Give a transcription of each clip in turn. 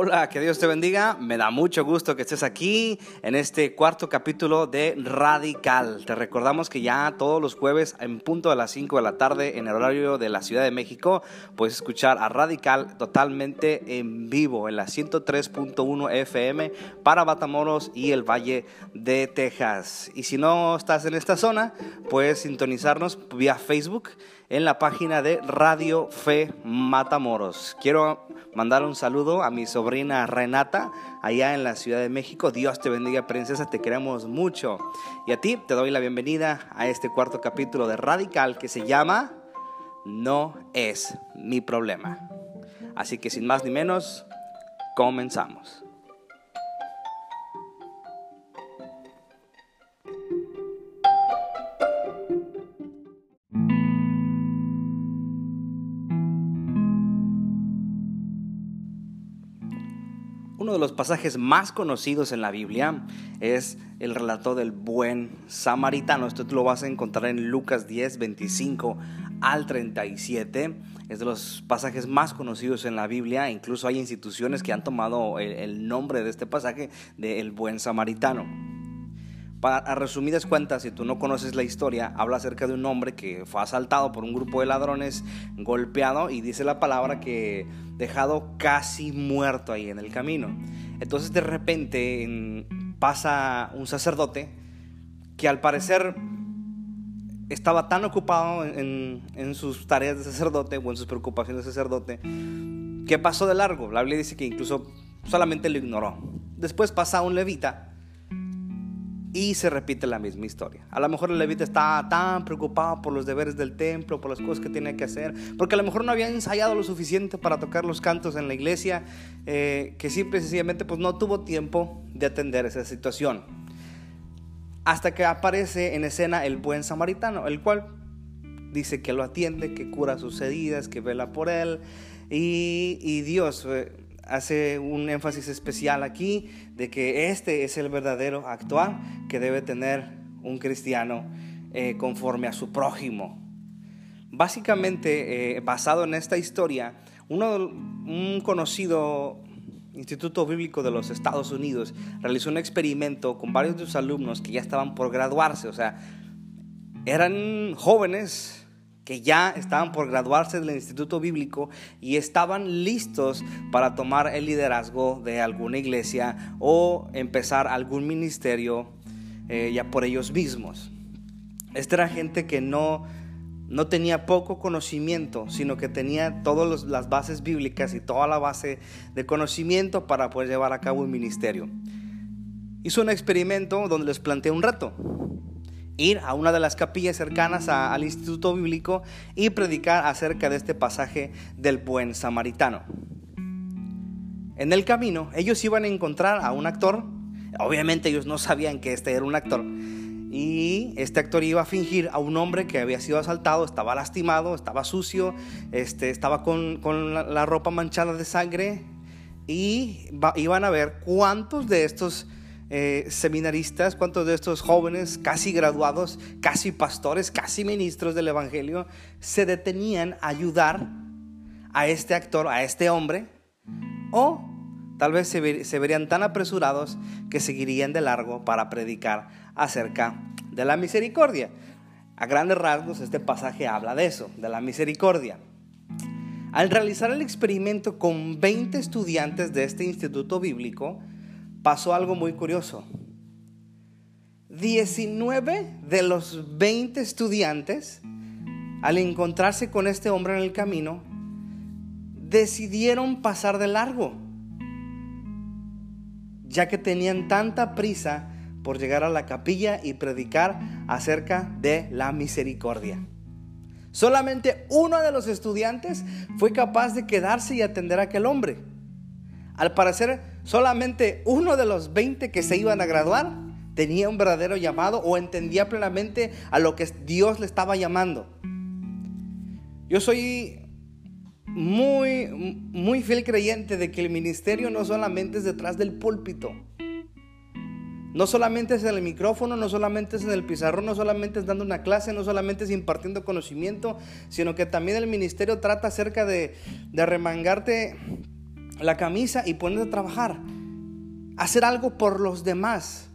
Hola, que Dios te bendiga. Me da mucho gusto que estés aquí en este cuarto capítulo de Radical. Te recordamos que ya todos los jueves en punto de las 5 de la tarde en el horario de la Ciudad de México puedes escuchar a Radical totalmente en vivo en la 103.1 FM para Batamoros y el Valle de Texas. Y si no estás en esta zona, puedes sintonizarnos vía Facebook en la página de Radio Fe Matamoros. Quiero mandar un saludo a mi sobrina Renata, allá en la Ciudad de México. Dios te bendiga, princesa, te queremos mucho. Y a ti te doy la bienvenida a este cuarto capítulo de Radical que se llama No es mi problema. Así que sin más ni menos, comenzamos. De los pasajes más conocidos en la Biblia es el relato del buen samaritano. Esto lo vas a encontrar en Lucas 10, 25 al 37. Es de los pasajes más conocidos en la Biblia. Incluso hay instituciones que han tomado el, nombre de este pasaje de el buen samaritano. Para, resumidas cuentas, si tú no conoces la historia, habla acerca de un hombre que fue asaltado por un grupo de ladrones, golpeado, y dice la palabra que dejado casi muerto ahí en el camino. Entonces de repente pasa un sacerdote que al parecer estaba tan ocupado en, en, sus tareas de sacerdote o en sus preocupaciones de sacerdote que pasó de largo. La Biblia dice que incluso solamente lo ignoró. Después pasa un levita y se repite la misma historia. A lo mejor el levita está tan preocupado por los deberes del templo, por las cosas que tiene que hacer, porque a lo mejor no había ensayado lo suficiente para tocar los cantos en la iglesia, eh, que simple y sencillamente pues no tuvo tiempo de atender esa situación. Hasta que aparece en escena el buen samaritano, el cual dice que lo atiende, que cura sus heridas, que vela por él, y, y Dios... Eh, hace un énfasis especial aquí de que este es el verdadero actuar que debe tener un cristiano eh, conforme a su prójimo. Básicamente, eh, basado en esta historia, uno, un conocido Instituto Bíblico de los Estados Unidos realizó un experimento con varios de sus alumnos que ya estaban por graduarse, o sea, eran jóvenes que ya estaban por graduarse del Instituto Bíblico y estaban listos para tomar el liderazgo de alguna iglesia o empezar algún ministerio eh, ya por ellos mismos. Esta era gente que no, no tenía poco conocimiento, sino que tenía todas las bases bíblicas y toda la base de conocimiento para poder llevar a cabo un ministerio. Hizo un experimento donde les planteé un reto ir a una de las capillas cercanas al Instituto Bíblico y predicar acerca de este pasaje del buen samaritano. En el camino ellos iban a encontrar a un actor, obviamente ellos no sabían que este era un actor, y este actor iba a fingir a un hombre que había sido asaltado, estaba lastimado, estaba sucio, este, estaba con, la, ropa manchada de sangre, y iban a ver cuántos de estos eh, seminaristas, cuántos de estos jóvenes casi graduados, casi pastores, casi ministros del Evangelio, se detenían a ayudar a este actor, a este hombre, o tal vez se, verían tan apresurados que seguirían de largo para predicar acerca de la misericordia. A grandes rasgos, este pasaje habla de eso, de la misericordia. Al realizar el experimento con 20 estudiantes de este instituto bíblico, pasó algo muy curioso. 19 de los 20 estudiantes, al encontrarse con este hombre en el camino, decidieron pasar de largo, ya que tenían tanta prisa por llegar a la capilla y predicar acerca de la misericordia. Solamente uno de los estudiantes fue capaz de quedarse y atender a aquel hombre. Al parecer, solamente uno de los 20 que se iban a graduar tenía un verdadero llamado o entendía plenamente a lo que Dios le estaba llamando. Yo soy muy, muy fiel creyente de que el ministerio no solamente es detrás del púlpito. No solamente es en el micrófono, no solamente es en el pizarrón, no solamente es dando una clase, no solamente es impartiendo conocimiento, sino que también el ministerio trata acerca de, de remangarte la camisa y ponerte a trabajar. Hacer algo por los demás.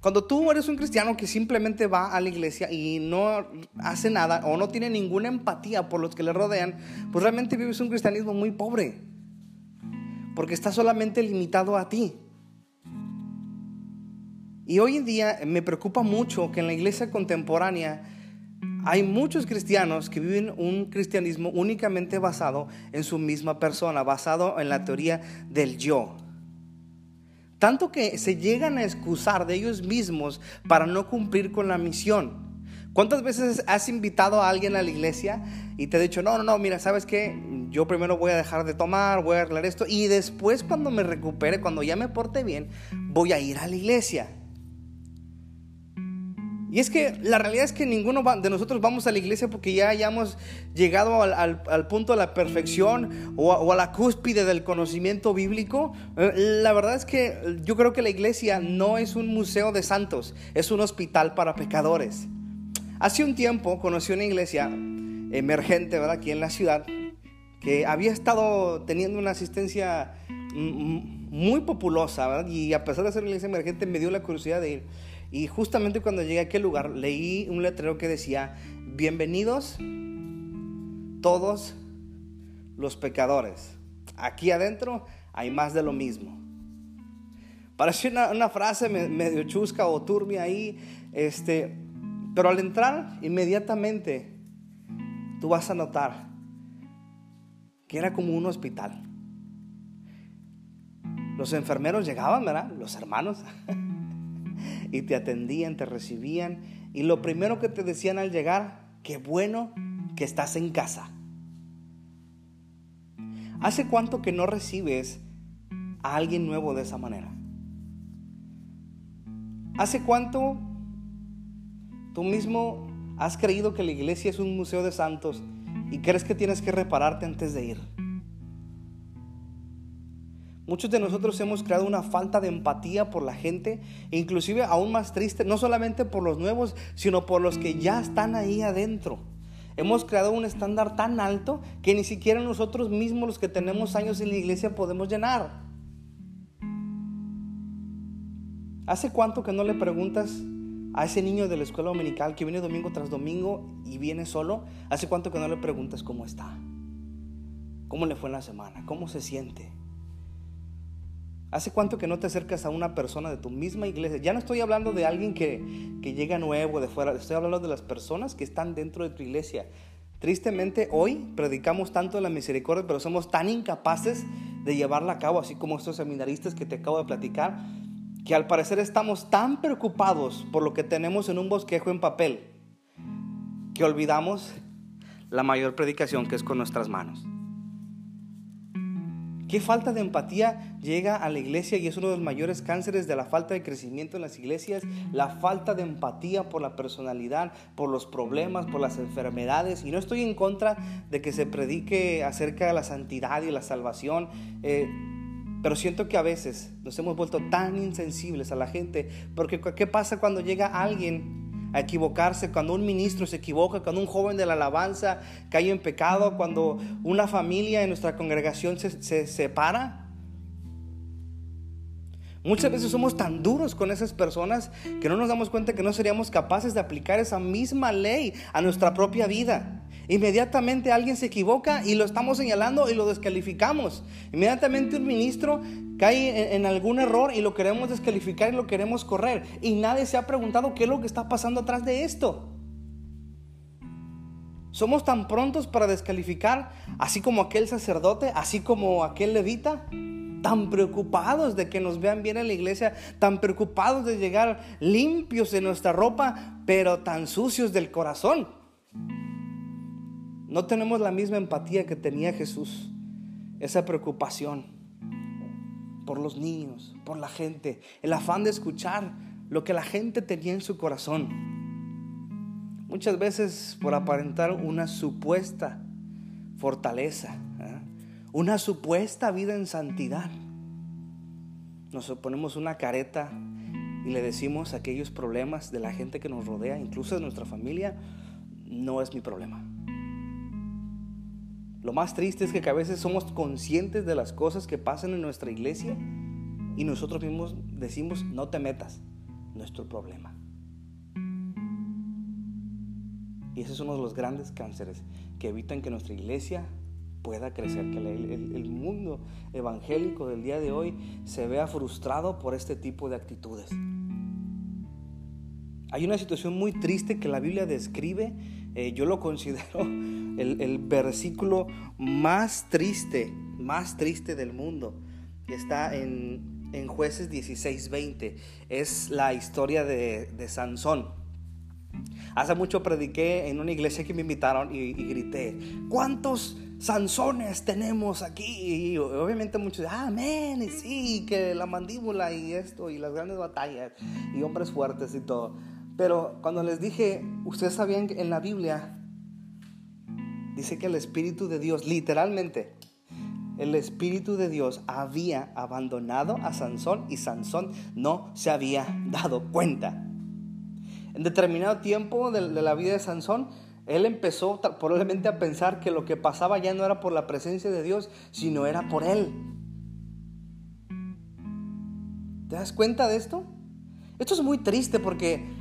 Cuando tú eres un cristiano que simplemente va a la iglesia y no hace nada o no tiene ninguna empatía por los que le rodean, pues realmente vives un cristianismo muy pobre. Porque está solamente limitado a ti. Y hoy en día me preocupa mucho que en la iglesia contemporánea hay muchos cristianos que viven un cristianismo únicamente basado en su misma persona, basado en la teoría del yo. Tanto que se llegan a excusar de ellos mismos para no cumplir con la misión. ¿Cuántas veces has invitado a alguien a la iglesia y te ha dicho, no, no, no, mira, ¿sabes qué? Yo primero voy a dejar de tomar, voy a arreglar esto y después cuando me recupere, cuando ya me porte bien, voy a ir a la iglesia. Y es que la realidad es que ninguno de nosotros vamos a la iglesia porque ya hayamos llegado al, punto de la perfección o a, la cúspide del conocimiento bíblico. Eh, la verdad es que yo creo que la iglesia no es un museo de santos, es un hospital para pecadores. Hace un tiempo conocí una iglesia emergente, ¿verdad? Aquí en la ciudad, que había estado teniendo una asistencia muy populosa, ¿verdad? Y a pesar de ser una iglesia emergente, me dio la curiosidad de ir. Y justamente cuando llegué a aquel lugar leí un letrero que decía, bienvenidos todos los pecadores. Aquí adentro hay más de lo mismo. Parece una, frase medio chusca o turbia ahí, este, pero al entrar inmediatamente tú vas a notar que era como un hospital. Los enfermeros llegaban, ¿verdad? Los hermanos. y te atendían, te recibían. Y lo primero que te decían al llegar, qué bueno que estás en casa. ¿Hace cuánto que no recibes a alguien nuevo de esa manera? ¿Hace cuánto tú mismo has creído que la iglesia es un museo de santos y crees que tienes que repararte antes de ir? Muchos de nosotros hemos creado una falta de empatía por la gente, inclusive aún más triste, no solamente por los nuevos, sino por los que ya están ahí adentro. Hemos creado un estándar tan alto que ni siquiera nosotros mismos, los que tenemos años en la iglesia, podemos llenar. ¿Hace cuánto que no le preguntas a ese niño de la escuela dominical que viene domingo tras domingo y viene solo? ¿Hace cuánto que no le preguntas cómo está? ¿Cómo le fue en la semana? ¿Cómo se siente? ¿Hace cuánto que no te acercas a una persona de tu misma iglesia? Ya no estoy hablando de alguien que, que llega nuevo de fuera, estoy hablando de las personas que están dentro de tu iglesia. Tristemente hoy predicamos tanto la misericordia, pero somos tan incapaces de llevarla a cabo, así como estos seminaristas que te acabo de platicar, que al parecer estamos tan preocupados por lo que tenemos en un bosquejo en papel, que olvidamos la mayor predicación que es con nuestras manos. ¿Qué falta de empatía llega a la iglesia y es uno de los mayores cánceres de la falta de crecimiento en las iglesias? La falta de empatía por la personalidad, por los problemas, por las enfermedades. Y no estoy en contra de que se predique acerca de la santidad y la salvación. Eh, pero siento que a veces nos hemos vuelto tan insensibles a la gente. Porque ¿qué pasa cuando llega alguien a equivocarse, cuando un ministro se equivoca, cuando un joven de la alabanza cae en pecado, cuando una familia en nuestra congregación se, separa. Muchas veces somos tan duros con esas personas que no nos damos cuenta que no seríamos capaces de aplicar esa misma ley a nuestra propia vida. Inmediatamente alguien se equivoca y lo estamos señalando y lo descalificamos. Inmediatamente un ministro cae en, algún error y lo queremos descalificar y lo queremos correr. Y nadie se ha preguntado qué es lo que está pasando atrás de esto. Somos tan prontos para descalificar, así como aquel sacerdote, así como aquel levita, tan preocupados de que nos vean bien en la iglesia, tan preocupados de llegar limpios en nuestra ropa, pero tan sucios del corazón. No tenemos la misma empatía que tenía Jesús, esa preocupación por los niños, por la gente, el afán de escuchar lo que la gente tenía en su corazón. Muchas veces por aparentar una supuesta fortaleza, ¿eh? una supuesta vida en santidad, nos ponemos una careta y le decimos aquellos problemas de la gente que nos rodea, incluso de nuestra familia, no es mi problema. Lo más triste es que a veces somos conscientes de las cosas que pasan en nuestra iglesia y nosotros mismos decimos, no te metas, nuestro problema. Y ese es uno de los grandes cánceres que evitan que nuestra iglesia pueda crecer, que el, mundo evangélico del día de hoy se vea frustrado por este tipo de actitudes. Hay una situación muy triste que la Biblia describe, eh, yo lo considero el, versículo más triste, más triste del mundo, está en, en jueces 16:20, es la historia de, de Sansón. Hace mucho prediqué en una iglesia que me invitaron y, grité, ¿cuántos Sansones tenemos aquí? Y obviamente muchos, amén, y sí, que la mandíbula y esto, y las grandes batallas, y hombres fuertes y todo. Pero cuando les dije, ustedes sabían que en la Biblia dice que el Espíritu de Dios, literalmente, el Espíritu de Dios había abandonado a Sansón y Sansón no se había dado cuenta. En determinado tiempo de, la vida de Sansón, él empezó probablemente a pensar que lo que pasaba ya no era por la presencia de Dios, sino era por él. ¿Te das cuenta de esto? Esto es muy triste porque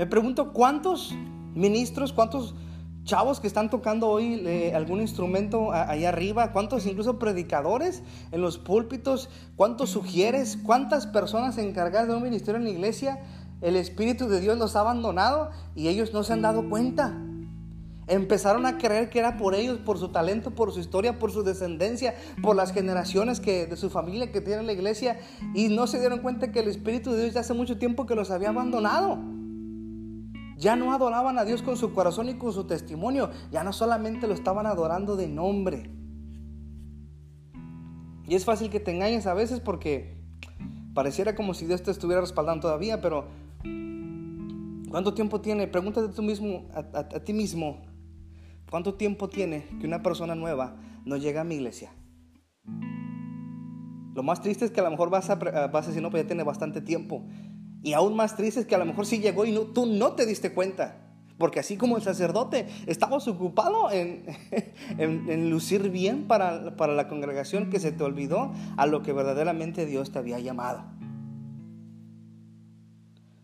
me pregunto cuántos ministros, cuántos chavos que están tocando hoy eh, algún instrumento allá arriba, cuántos incluso predicadores en los púlpitos, cuántos sugieres, cuántas personas encargadas de un ministerio en la iglesia el Espíritu de Dios los ha abandonado y ellos no se han dado cuenta. Empezaron a creer que era por ellos, por su talento, por su historia, por su descendencia, por las generaciones que, de su familia que tiene la iglesia y no se dieron cuenta que el Espíritu de Dios ya hace mucho tiempo que los había abandonado. Ya no adoraban a Dios con su corazón y con su testimonio, ya no solamente lo estaban adorando de nombre. Y es fácil que te engañes a veces porque pareciera como si Dios te estuviera respaldando todavía, pero ¿Cuánto tiempo tiene? Pregúntate tú mismo, a, ti mismo, ¿cuánto tiempo tiene que una persona nueva no llega a mi iglesia? Lo más triste es que a lo mejor vas a, vas a decir, no, pues ya tiene bastante tiempo. Y aún más triste es que a lo mejor sí llegó y no, tú no te diste cuenta. Porque así como el sacerdote, estabas ocupado en, en, lucir bien para, para la congregación que se te olvidó a lo que verdaderamente Dios te había llamado.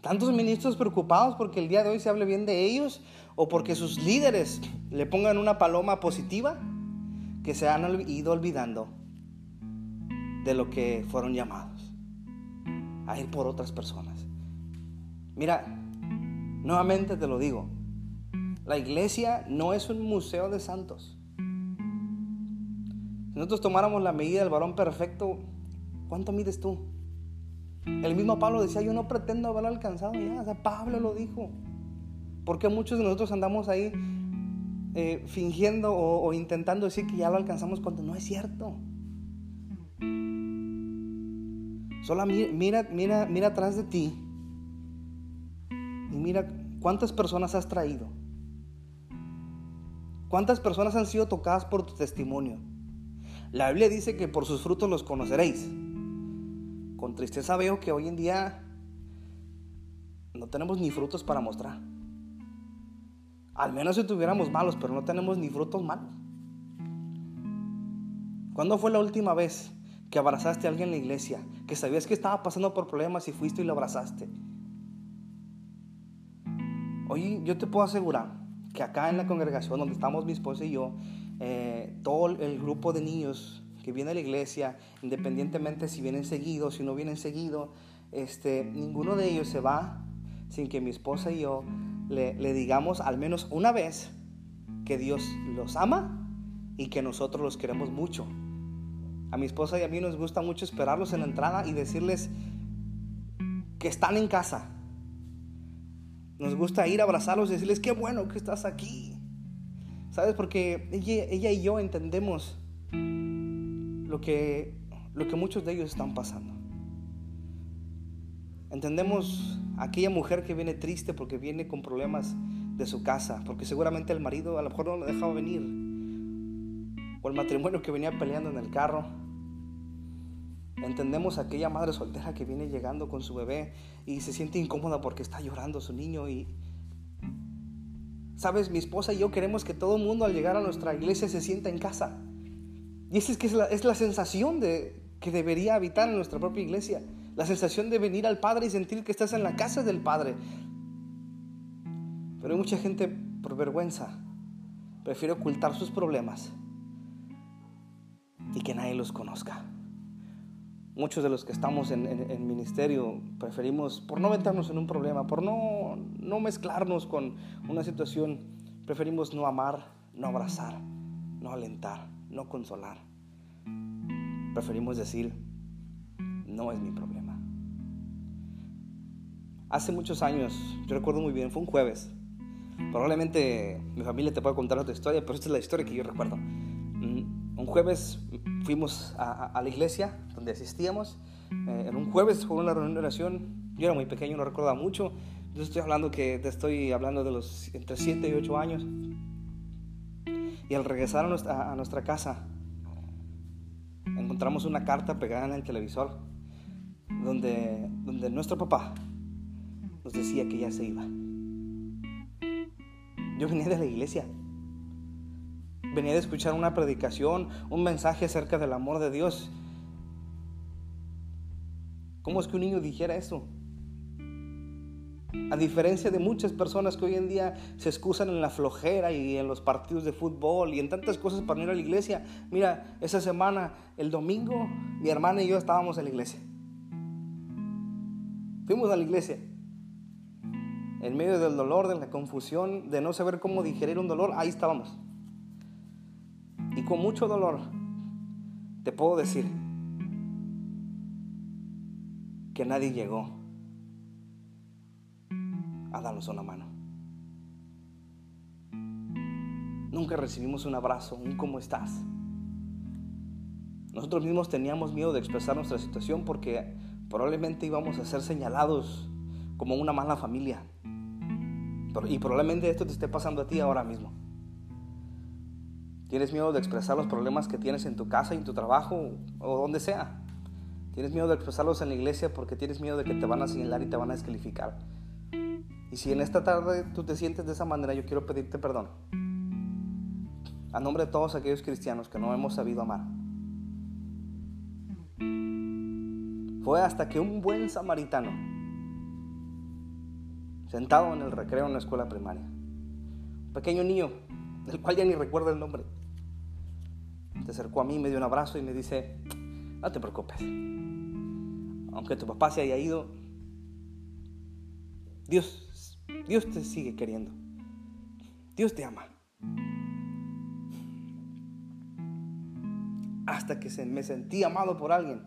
Tantos ministros preocupados porque el día de hoy se hable bien de ellos o porque sus líderes le pongan una paloma positiva que se han ido olvidando de lo que fueron llamados a ir por otras personas. Mira, nuevamente te lo digo, la iglesia no es un museo de santos. Si nosotros tomáramos la medida del varón perfecto, ¿cuánto mides tú? El mismo Pablo decía, yo no pretendo haberlo alcanzado ya. O sea, Pablo lo dijo. Porque muchos de nosotros andamos ahí eh, fingiendo o, intentando decir que ya lo alcanzamos cuando no es cierto. Solo mira, mira, mira atrás de ti y mira cuántas personas has traído. ¿Cuántas personas han sido tocadas por tu testimonio? La Biblia dice que por sus frutos los conoceréis. Con tristeza veo que hoy en día no tenemos ni frutos para mostrar. Al menos si tuviéramos malos, pero no tenemos ni frutos malos. ¿Cuándo fue la última vez que abrazaste a alguien en la iglesia, que sabías que estaba pasando por problemas y fuiste y lo abrazaste? Hoy yo te puedo asegurar que acá en la congregación donde estamos mi esposa y yo, eh, todo el grupo de niños que viene a la iglesia, independientemente si vienen seguidos, si no vienen seguidos, este, ninguno de ellos se va sin que mi esposa y yo le, le digamos al menos una vez que Dios los ama y que nosotros los queremos mucho. A mi esposa y a mí nos gusta mucho esperarlos en la entrada y decirles que están en casa. Nos gusta ir a abrazarlos y decirles, qué bueno que estás aquí. ¿Sabes? Porque ella, ella y yo entendemos lo que, lo que muchos de ellos están pasando. Entendemos aquella mujer que viene triste porque viene con problemas de su casa, porque seguramente el marido a lo mejor no le dejaba venir, o el matrimonio que venía peleando en el carro. Entendemos aquella madre soltera que viene llegando con su bebé y se siente incómoda porque está llorando su niño y Sabes, mi esposa y yo queremos que todo el mundo al llegar a nuestra iglesia se sienta en casa. Y esa es, que es, la, es la sensación de, que debería habitar en nuestra propia iglesia. La sensación de venir al Padre y sentir que estás en la casa del Padre. Pero hay mucha gente por vergüenza prefiere ocultar sus problemas y que nadie los conozca. Muchos de los que estamos en, en, ministerio preferimos, por no meternos en un problema, por no, no mezclarnos con una situación, preferimos no amar, no abrazar, no alentar, no consolar. Preferimos decir, no es mi problema. Hace muchos años, yo recuerdo muy bien, fue un jueves. Probablemente mi familia te pueda contar otra historia, pero esta es la historia que yo recuerdo. Mm, un jueves fuimos a, la iglesia donde asistíamos. Eh, en un jueves fue una reunión de oración. Yo era muy pequeño, no recordaba mucho. Yo estoy hablando que te estoy hablando de los entre 7 y 8 años. Y al regresar a nuestra, a nuestra casa, encontramos una carta pegada en el televisor donde, donde nuestro papá nos decía que ya se iba. Yo venía de la iglesia. Venía de escuchar una predicación, un mensaje acerca del amor de Dios. ¿Cómo es que un niño dijera eso? A diferencia de muchas personas que hoy en día se excusan en la flojera y en los partidos de fútbol y en tantas cosas para ir a la iglesia. Mira, esa semana, el domingo, mi hermana y yo estábamos en la iglesia. Fuimos a la iglesia. En medio del dolor, de la confusión, de no saber cómo digerir un dolor, ahí estábamos. Con mucho dolor, te puedo decir que nadie llegó a darnos una mano. Nunca recibimos un abrazo, un cómo estás. Nosotros mismos teníamos miedo de expresar nuestra situación porque probablemente íbamos a ser señalados como una mala familia. Y probablemente esto te esté pasando a ti ahora mismo. Tienes miedo de expresar los problemas que tienes en tu casa, en tu trabajo o donde sea. Tienes miedo de expresarlos en la iglesia porque tienes miedo de que te van a señalar y te van a descalificar. Y si en esta tarde tú te sientes de esa manera, yo quiero pedirte perdón. A nombre de todos aquellos cristianos que no hemos sabido amar. Fue hasta que un buen samaritano, sentado en el recreo en la escuela primaria, un pequeño niño, del cual ya ni recuerdo el nombre, se acercó a mí, me dio un abrazo y me dice, no te preocupes, aunque tu papá se haya ido, Dios Dios te sigue queriendo. Dios te ama. Hasta que se, me sentí amado por alguien.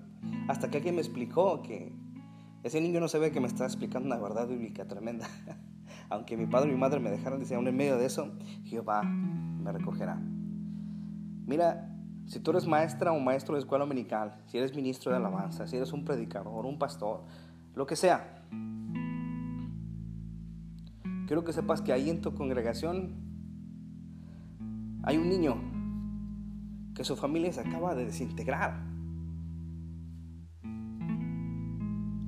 Hasta que alguien me explicó que ese niño no ve que me está explicando una verdad bíblica tremenda. Aunque mi padre y mi madre me dejaron, decir, aún en medio de eso, Jehová me recogerá. Mira, si tú eres maestra o maestro de escuela dominical, si eres ministro de alabanza, si eres un predicador, un pastor, lo que sea, quiero que sepas que ahí en tu congregación hay un niño que su familia se acaba de desintegrar.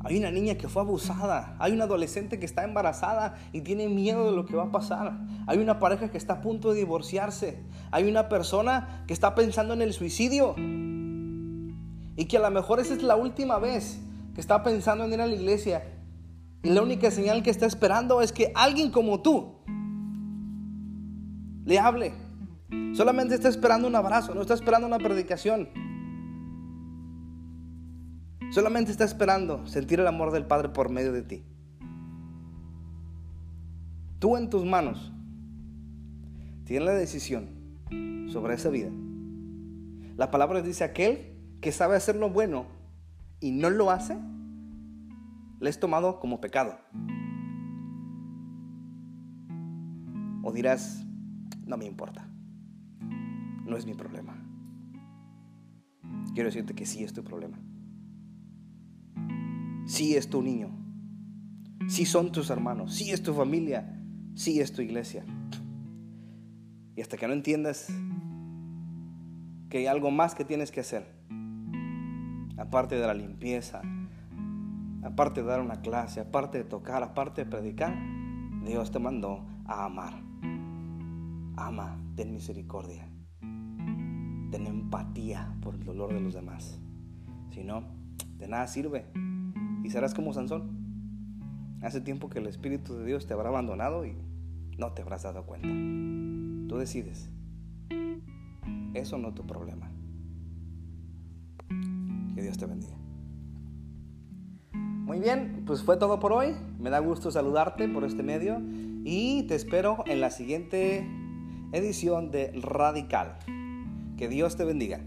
Hay una niña que fue abusada. Hay una adolescente que está embarazada y tiene miedo de lo que va a pasar. Hay una pareja que está a punto de divorciarse. Hay una persona que está pensando en el suicidio. Y que a lo mejor esa es la última vez que está pensando en ir a la iglesia y la única señal que está esperando es que alguien como tú le hable. Solamente está esperando un abrazo, no está esperando una predicación. Solamente está esperando sentir el amor del Padre por medio de ti. Tú en tus manos tienes la decisión sobre esa vida. La palabra dice aquel que sabe hacer lo bueno y no lo hace, le es tomado como pecado. O dirás, no me importa, no es mi problema. Quiero decirte que sí es tu problema. Sí es tu niño. Sí son tus hermanos. Sí es tu familia. Sí es tu iglesia. Y hasta que no entiendas que hay algo más que tienes que hacer, aparte de la limpieza, aparte de dar una clase, aparte de tocar, aparte de predicar, Dios te mandó a amar. ama, ten misericordia, ten empatía por el dolor de los demás. Si no, de nada sirve y serás como Sansón. Hace tiempo que el Espíritu de Dios te habrá abandonado y no te habrás dado cuenta. Tú decides. Eso no es tu problema. Que Dios te bendiga. Muy bien, pues fue todo por hoy. Me da gusto saludarte por este medio y te espero en la siguiente edición de Radical. Que Dios te bendiga.